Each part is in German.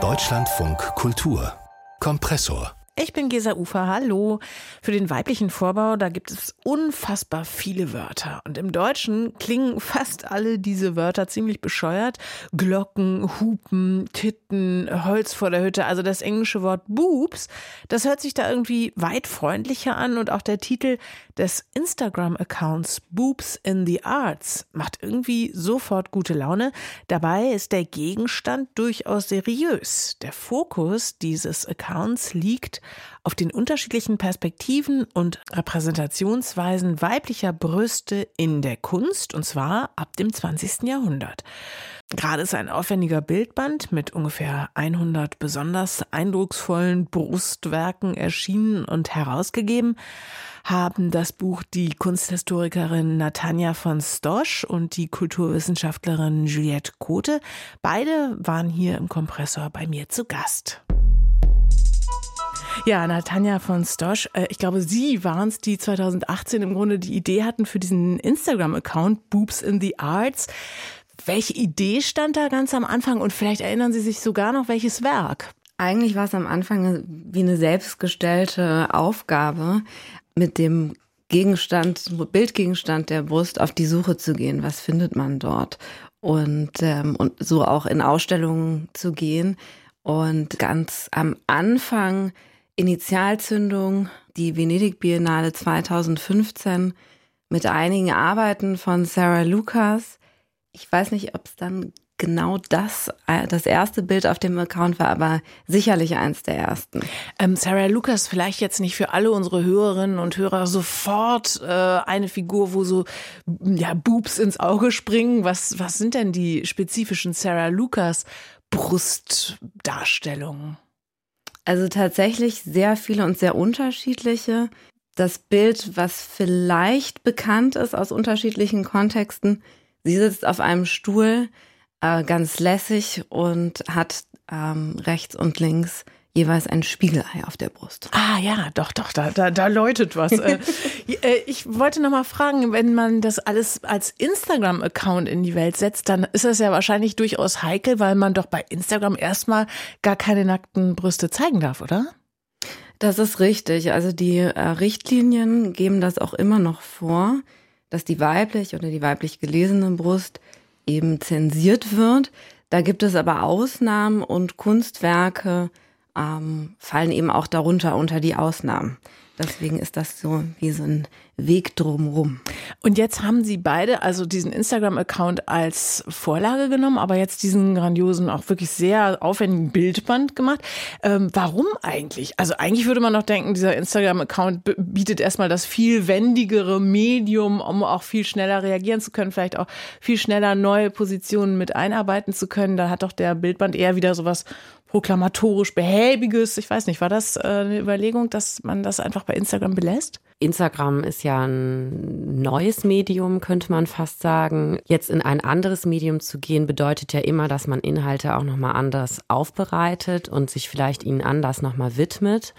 Deutschlandfunk Kultur Kompressor ich bin Gesa Ufer, hallo. Für den weiblichen Vorbau, da gibt es unfassbar viele Wörter. Und im Deutschen klingen fast alle diese Wörter ziemlich bescheuert. Glocken, Hupen, Titten, Holz vor der Hütte. Also das englische Wort Boobs, das hört sich da irgendwie weit freundlicher an. Und auch der Titel des Instagram-Accounts Boobs in the Arts macht irgendwie sofort gute Laune. Dabei ist der Gegenstand durchaus seriös. Der Fokus dieses Accounts liegt auf den unterschiedlichen Perspektiven und Repräsentationsweisen weiblicher Brüste in der Kunst, und zwar ab dem 20. Jahrhundert. Gerade ist ein aufwendiger Bildband mit ungefähr 100 besonders eindrucksvollen Brustwerken erschienen und herausgegeben haben das Buch die Kunsthistorikerin Natanja von Stosch und die Kulturwissenschaftlerin Juliette Kote. Beide waren hier im Kompressor bei mir zu Gast. Ja, Natanja von Stosch, äh, ich glaube, Sie waren es, die 2018 im Grunde die Idee hatten für diesen Instagram-Account Boobs in the Arts. Welche Idee stand da ganz am Anfang und vielleicht erinnern Sie sich sogar noch welches Werk? Eigentlich war es am Anfang wie eine selbstgestellte Aufgabe, mit dem Gegenstand, Bildgegenstand der Brust auf die Suche zu gehen. Was findet man dort? Und, ähm, und so auch in Ausstellungen zu gehen. Und ganz am Anfang Initialzündung, die Venedig Biennale 2015 mit einigen Arbeiten von Sarah Lucas. Ich weiß nicht, ob es dann genau das, äh, das erste Bild auf dem Account war, aber sicherlich eins der ersten. Ähm, Sarah Lucas, vielleicht jetzt nicht für alle unsere Hörerinnen und Hörer sofort äh, eine Figur, wo so ja, Boobs ins Auge springen. Was, was sind denn die spezifischen Sarah Lucas Brustdarstellungen? Also tatsächlich sehr viele und sehr unterschiedliche. Das Bild, was vielleicht bekannt ist aus unterschiedlichen Kontexten, sie sitzt auf einem Stuhl, äh, ganz lässig und hat ähm, rechts und links jeweils ein Spiegelei auf der Brust. Ah ja, doch, doch, da, da, da läutet was. Äh, äh, ich wollte noch mal fragen, wenn man das alles als Instagram-Account in die Welt setzt, dann ist das ja wahrscheinlich durchaus heikel, weil man doch bei Instagram erstmal gar keine nackten Brüste zeigen darf, oder? Das ist richtig. Also die äh, Richtlinien geben das auch immer noch vor, dass die weiblich oder die weiblich gelesene Brust eben zensiert wird. Da gibt es aber Ausnahmen und Kunstwerke, ähm, fallen eben auch darunter unter die Ausnahmen. Deswegen ist das so wie so ein Weg drumrum. Und jetzt haben Sie beide also diesen Instagram-Account als Vorlage genommen, aber jetzt diesen grandiosen, auch wirklich sehr aufwendigen Bildband gemacht. Ähm, warum eigentlich? Also eigentlich würde man noch denken, dieser Instagram-Account bietet erstmal das viel wendigere Medium, um auch viel schneller reagieren zu können, vielleicht auch viel schneller neue Positionen mit einarbeiten zu können. Da hat doch der Bildband eher wieder sowas proklamatorisch behäbiges. Ich weiß nicht, war das äh, eine Überlegung, dass man das einfach bei Instagram belässt? Instagram ist ja ein neues Medium, könnte man fast sagen. Jetzt in ein anderes Medium zu gehen, bedeutet ja immer, dass man Inhalte auch nochmal anders aufbereitet und sich vielleicht ihnen anders nochmal widmet.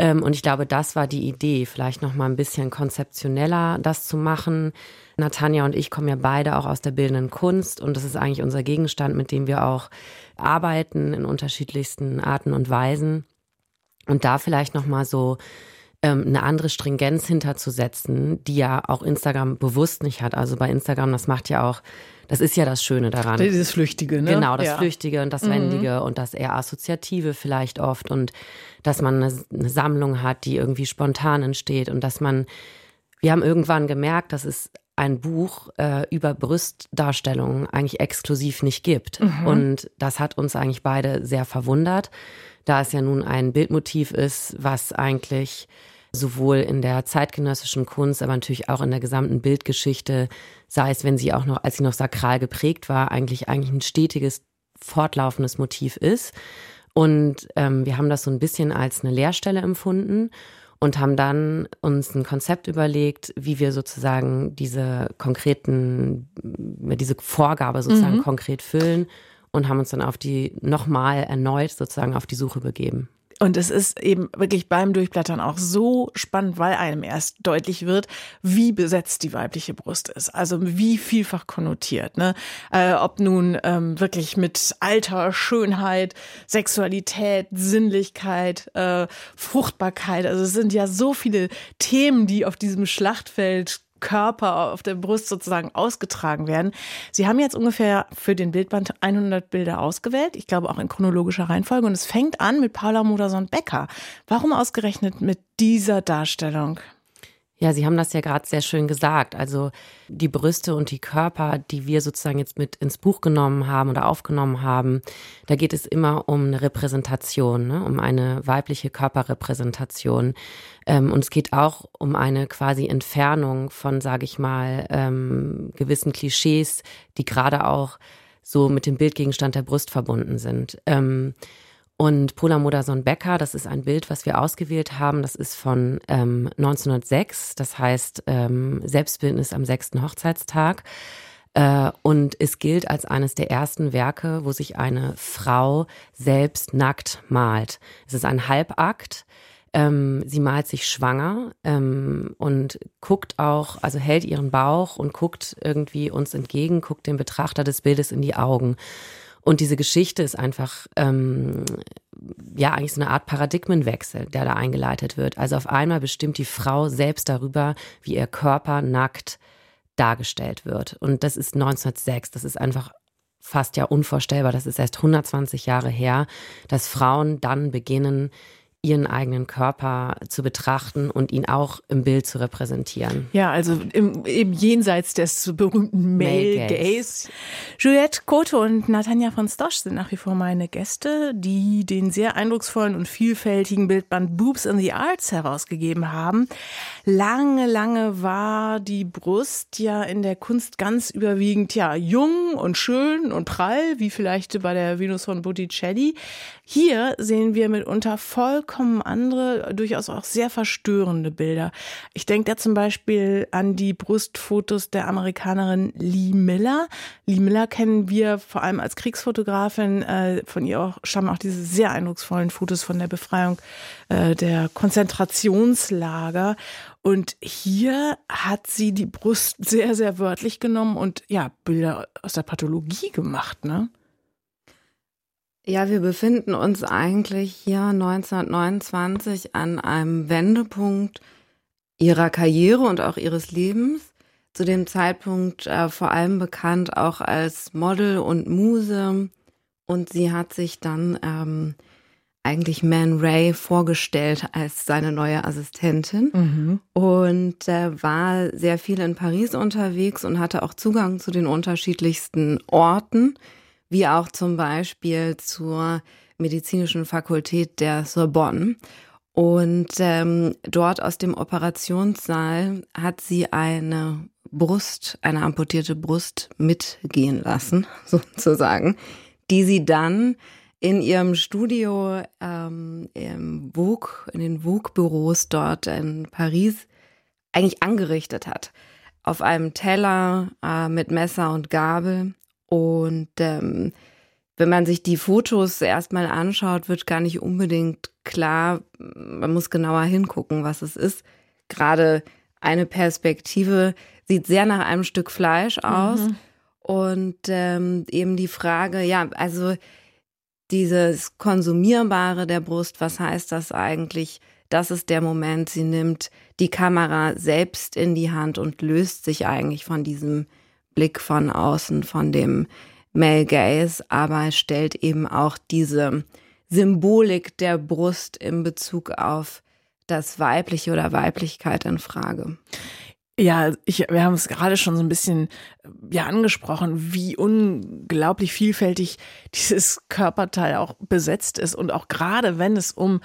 Ähm, und ich glaube, das war die Idee, vielleicht nochmal ein bisschen konzeptioneller das zu machen. Natanja und ich kommen ja beide auch aus der bildenden Kunst und das ist eigentlich unser Gegenstand, mit dem wir auch arbeiten in unterschiedlichsten Arten und Weisen. Und da vielleicht nochmal so ähm, eine andere Stringenz hinterzusetzen, die ja auch Instagram bewusst nicht hat. Also bei Instagram, das macht ja auch, das ist ja das Schöne daran. Dieses Flüchtige, ne? Genau, das ja. Flüchtige und das mhm. Wendige und das eher Assoziative vielleicht oft und dass man eine, eine Sammlung hat, die irgendwie spontan entsteht und dass man, wir haben irgendwann gemerkt, dass es ein Buch äh, über Brüstdarstellungen eigentlich exklusiv nicht gibt. Mhm. Und das hat uns eigentlich beide sehr verwundert, da es ja nun ein Bildmotiv ist, was eigentlich sowohl in der zeitgenössischen Kunst, aber natürlich auch in der gesamten Bildgeschichte, sei es, wenn sie auch noch, als sie noch sakral geprägt war, eigentlich eigentlich ein stetiges, fortlaufendes Motiv ist. Und ähm, wir haben das so ein bisschen als eine Leerstelle empfunden und haben dann uns ein Konzept überlegt, wie wir sozusagen diese konkreten, diese Vorgabe sozusagen mhm. konkret füllen und haben uns dann auf die nochmal erneut sozusagen auf die Suche begeben. Und es ist eben wirklich beim Durchblättern auch so spannend, weil einem erst deutlich wird, wie besetzt die weibliche Brust ist. Also wie vielfach konnotiert. Ne? Äh, ob nun ähm, wirklich mit Alter, Schönheit, Sexualität, Sinnlichkeit, äh, Fruchtbarkeit. Also es sind ja so viele Themen, die auf diesem Schlachtfeld Körper auf der Brust sozusagen ausgetragen werden. Sie haben jetzt ungefähr für den Bildband 100 Bilder ausgewählt, ich glaube auch in chronologischer Reihenfolge. Und es fängt an mit Paula Modersohn-Becker. Warum ausgerechnet mit dieser Darstellung? Ja, Sie haben das ja gerade sehr schön gesagt. Also die Brüste und die Körper, die wir sozusagen jetzt mit ins Buch genommen haben oder aufgenommen haben, da geht es immer um eine Repräsentation, ne? um eine weibliche Körperrepräsentation. Ähm, und es geht auch um eine quasi Entfernung von, sage ich mal, ähm, gewissen Klischees, die gerade auch so mit dem Bildgegenstand der Brust verbunden sind. Ähm, und Pola Modersohn-Becker, das ist ein Bild, was wir ausgewählt haben. Das ist von ähm, 1906, das heißt ähm, Selbstbildnis am sechsten Hochzeitstag. Äh, und es gilt als eines der ersten Werke, wo sich eine Frau selbst nackt malt. Es ist ein Halbakt. Ähm, sie malt sich schwanger ähm, und guckt auch, also hält ihren Bauch und guckt irgendwie uns entgegen, guckt dem Betrachter des Bildes in die Augen. Und diese Geschichte ist einfach, ähm, ja, eigentlich so eine Art Paradigmenwechsel, der da eingeleitet wird. Also auf einmal bestimmt die Frau selbst darüber, wie ihr Körper nackt dargestellt wird. Und das ist 1906. Das ist einfach fast ja unvorstellbar. Das ist erst 120 Jahre her, dass Frauen dann beginnen, ihren eigenen Körper zu betrachten und ihn auch im Bild zu repräsentieren. Ja, also im, im Jenseits des berühmten Male Gaze. Juliette Kote und Natanja von Stosch sind nach wie vor meine Gäste, die den sehr eindrucksvollen und vielfältigen Bildband Boobs in the Arts herausgegeben haben. Lange, lange war die Brust ja in der Kunst ganz überwiegend ja jung und schön und prall, wie vielleicht bei der Venus von Botticelli. Hier sehen wir mitunter vollkommen andere, durchaus auch sehr verstörende Bilder. Ich denke da zum Beispiel an die Brustfotos der Amerikanerin Lee Miller. Lee Miller kennen wir vor allem als Kriegsfotografin. Äh, von ihr auch, stammen auch diese sehr eindrucksvollen Fotos von der Befreiung äh, der Konzentrationslager. Und hier hat sie die Brust sehr, sehr wörtlich genommen und ja, Bilder aus der Pathologie gemacht, ne? Ja, wir befinden uns eigentlich hier 1929 an einem Wendepunkt ihrer Karriere und auch ihres Lebens. Zu dem Zeitpunkt äh, vor allem bekannt auch als Model und Muse. Und sie hat sich dann ähm, eigentlich Man Ray vorgestellt als seine neue Assistentin mhm. und äh, war sehr viel in Paris unterwegs und hatte auch Zugang zu den unterschiedlichsten Orten wie auch zum Beispiel zur medizinischen Fakultät der Sorbonne. Und ähm, dort aus dem Operationssaal hat sie eine Brust, eine amputierte Brust mitgehen lassen, sozusagen, die sie dann in ihrem Studio ähm, im Vogue, in den Vogue-Büros dort in Paris eigentlich angerichtet hat. Auf einem Teller äh, mit Messer und Gabel und ähm, wenn man sich die Fotos erstmal anschaut, wird gar nicht unbedingt klar, man muss genauer hingucken, was es ist. Gerade eine Perspektive sieht sehr nach einem Stück Fleisch aus. Mhm. Und ähm, eben die Frage, ja, also dieses Konsumierbare der Brust, was heißt das eigentlich? Das ist der Moment, sie nimmt die Kamera selbst in die Hand und löst sich eigentlich von diesem Blick von außen, von dem Male Gaze, aber stellt eben auch diese Symbolik der Brust in Bezug auf das Weibliche oder Weiblichkeit in Frage. Ja, ich, wir haben es gerade schon so ein bisschen ja angesprochen, wie unglaublich vielfältig dieses Körperteil auch besetzt ist und auch gerade wenn es um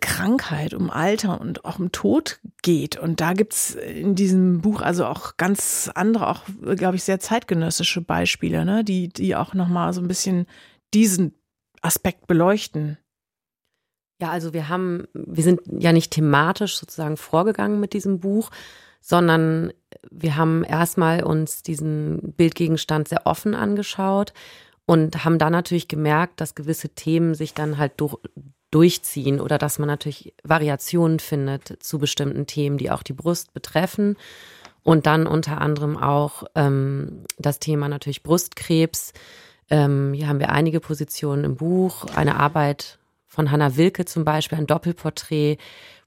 Krankheit, um Alter und auch um Tod geht. Und da gibt's in diesem Buch also auch ganz andere, auch, glaube ich, sehr zeitgenössische Beispiele, ne? die, die auch nochmal so ein bisschen diesen Aspekt beleuchten. Ja, also wir haben, wir sind ja nicht thematisch sozusagen vorgegangen mit diesem Buch, sondern wir haben erstmal uns diesen Bildgegenstand sehr offen angeschaut und haben dann natürlich gemerkt, dass gewisse Themen sich dann halt durch, durchziehen oder dass man natürlich Variationen findet zu bestimmten Themen, die auch die Brust betreffen. Und dann unter anderem auch ähm, das Thema natürlich Brustkrebs. Ähm, hier haben wir einige Positionen im Buch, eine Arbeit von Hannah Wilke zum Beispiel, ein Doppelporträt,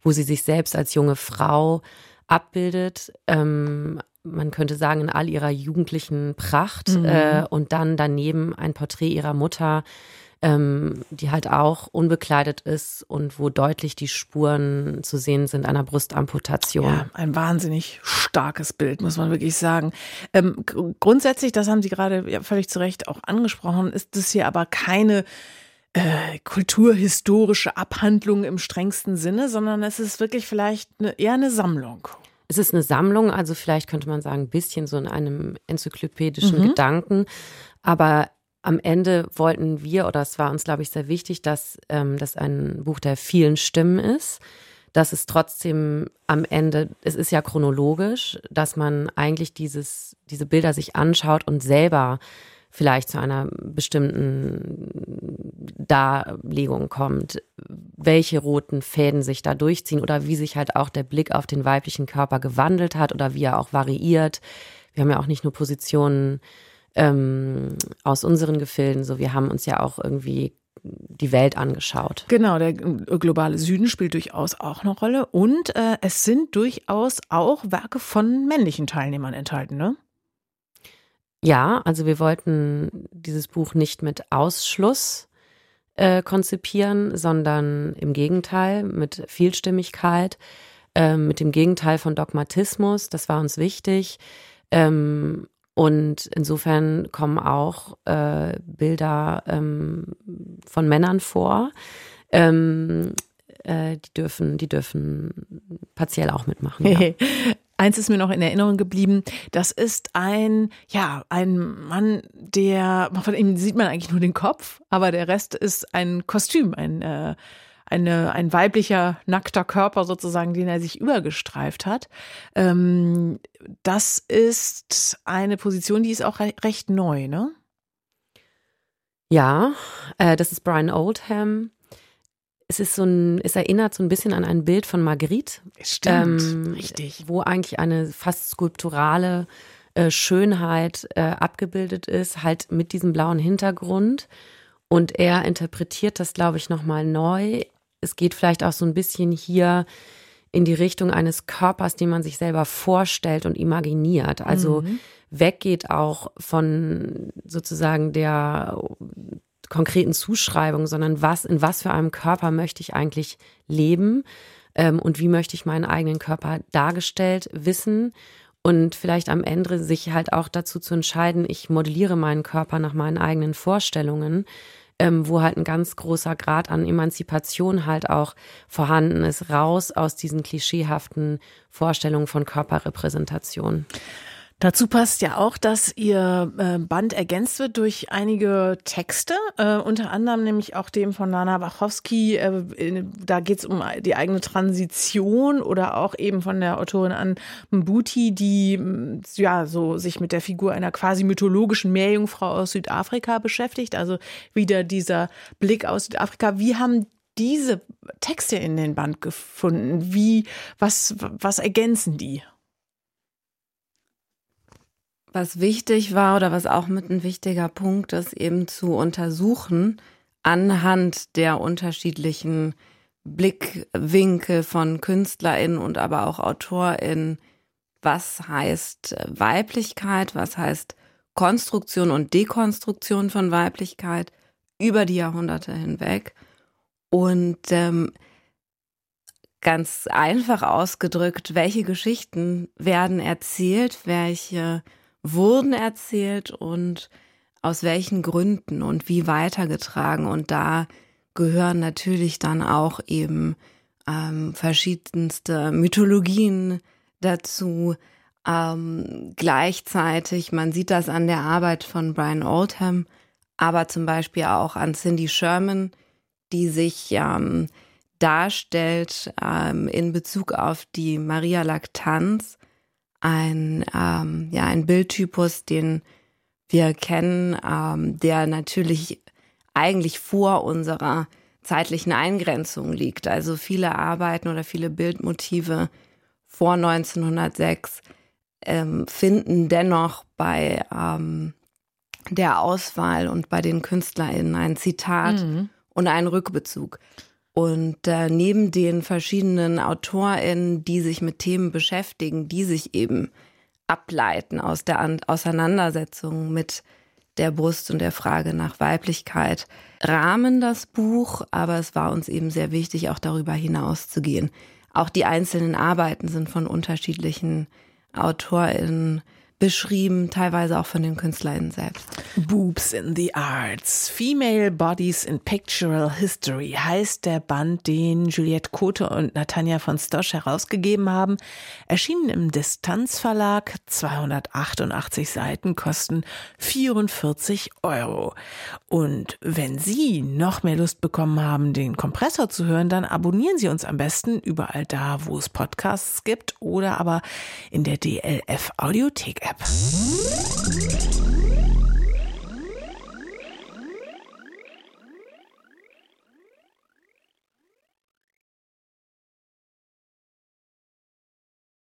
wo sie sich selbst als junge Frau abbildet. Ähm, man könnte sagen, in all ihrer jugendlichen Pracht. Mhm. Äh, und dann daneben ein Porträt ihrer Mutter, ähm, die halt auch unbekleidet ist und wo deutlich die Spuren zu sehen sind einer Brustamputation. Ja, ein wahnsinnig starkes Bild, muss man wirklich sagen. Ähm, grundsätzlich, das haben Sie gerade ja, völlig zu Recht auch angesprochen, ist das hier aber keine äh, kulturhistorische Abhandlung im strengsten Sinne, sondern es ist wirklich vielleicht eine, eher eine Sammlung. Es ist eine Sammlung, also vielleicht könnte man sagen, ein bisschen so in einem enzyklopädischen mhm. Gedanken. Aber am Ende wollten wir, oder es war uns, glaube ich, sehr wichtig, dass ähm, das ein Buch der vielen Stimmen ist, dass es trotzdem am Ende, es ist ja chronologisch, dass man eigentlich dieses, diese Bilder sich anschaut und selber vielleicht zu einer bestimmten Darlegung kommt, welche roten Fäden sich da durchziehen oder wie sich halt auch der Blick auf den weiblichen Körper gewandelt hat oder wie er auch variiert. Wir haben ja auch nicht nur Positionen ähm, aus unseren Gefilden, so wir haben uns ja auch irgendwie die Welt angeschaut. Genau, der globale Süden spielt durchaus auch eine Rolle und äh, es sind durchaus auch Werke von männlichen Teilnehmern enthalten, ne? Ja, also wir wollten dieses Buch nicht mit Ausschluss äh, konzipieren, sondern im Gegenteil mit Vielstimmigkeit, äh, mit dem Gegenteil von Dogmatismus. Das war uns wichtig. Ähm, und insofern kommen auch äh, Bilder ähm, von Männern vor. Ähm, äh, die dürfen, die dürfen partiell auch mitmachen. Ja. Eins ist mir noch in Erinnerung geblieben. Das ist ein, ja, ein Mann, der, von ihm sieht man eigentlich nur den Kopf, aber der Rest ist ein Kostüm, ein, äh, eine, ein weiblicher, nackter Körper sozusagen, den er sich übergestreift hat. Ähm, das ist eine Position, die ist auch recht neu, ne? Ja, äh, das ist Brian Oldham es ist so ein, es erinnert so ein bisschen an ein Bild von Marguerite. Stimmt, ähm, richtig. Wo eigentlich eine fast skulpturale äh, Schönheit äh, abgebildet ist, halt mit diesem blauen Hintergrund. Und er interpretiert das, glaube ich, nochmal neu. Es geht vielleicht auch so ein bisschen hier in die Richtung eines Körpers, den man sich selber vorstellt und imaginiert. Also mhm. weggeht auch von sozusagen der konkreten Zuschreibungen, sondern was, in was für einem Körper möchte ich eigentlich leben ähm, und wie möchte ich meinen eigenen Körper dargestellt wissen und vielleicht am Ende sich halt auch dazu zu entscheiden, ich modelliere meinen Körper nach meinen eigenen Vorstellungen, ähm, wo halt ein ganz großer Grad an Emanzipation halt auch vorhanden ist, raus aus diesen klischeehaften Vorstellungen von Körperrepräsentation. Dazu passt ja auch, dass Ihr äh, Band ergänzt wird durch einige Texte, äh, unter anderem nämlich auch dem von Lana Wachowski. Äh, da geht es um die eigene Transition oder auch eben von der Autorin an Mbuti, die ja so sich mit der Figur einer quasi mythologischen Meerjungfrau aus Südafrika beschäftigt. Also wieder dieser Blick aus Südafrika. Wie haben diese Texte in den Band gefunden? Wie, was, was ergänzen die? Was wichtig war oder was auch mit ein wichtiger Punkt ist, eben zu untersuchen anhand der unterschiedlichen Blickwinkel von KünstlerInnen und aber auch AutorInnen, was heißt Weiblichkeit, was heißt Konstruktion und Dekonstruktion von Weiblichkeit über die Jahrhunderte hinweg. Und ähm, ganz einfach ausgedrückt, welche Geschichten werden erzählt, welche wurden erzählt und aus welchen Gründen und wie weitergetragen. Und da gehören natürlich dann auch eben ähm, verschiedenste Mythologien dazu. Ähm, gleichzeitig, man sieht das an der Arbeit von Brian Oldham, aber zum Beispiel auch an Cindy Sherman, die sich ähm, darstellt ähm, in Bezug auf die Maria Laktanz ein, ähm, ja, ein Bildtypus, den wir kennen, ähm, der natürlich eigentlich vor unserer zeitlichen Eingrenzungen liegt. Also viele Arbeiten oder viele Bildmotive vor 1906 ähm, finden dennoch bei ähm, der Auswahl und bei den KünstlerInnen ein Zitat mhm. und einen Rückbezug. Und äh, neben den verschiedenen AutorInnen, die sich mit Themen beschäftigen, die sich eben ableiten aus der An Auseinandersetzung mit der Brust und der Frage nach Weiblichkeit, rahmen das Buch, aber es war uns eben sehr wichtig, auch darüber hinaus zu gehen. Auch die einzelnen Arbeiten sind von unterschiedlichen AutorInnen beschrieben, teilweise auch von den KünstlerInnen selbst. Boobs in the Arts, Female Bodies in Pictorial History heißt der Band, den Juliette Kote und Natanja von Stosch herausgegeben haben. Erschienen im Distanzverlag, 288 Seiten, kosten 44 Euro. Und wenn Sie noch mehr Lust bekommen haben, den Kompressor zu hören, dann abonnieren Sie uns am besten überall da, wo es Podcasts gibt oder aber in der DLF Audiothek App. rap.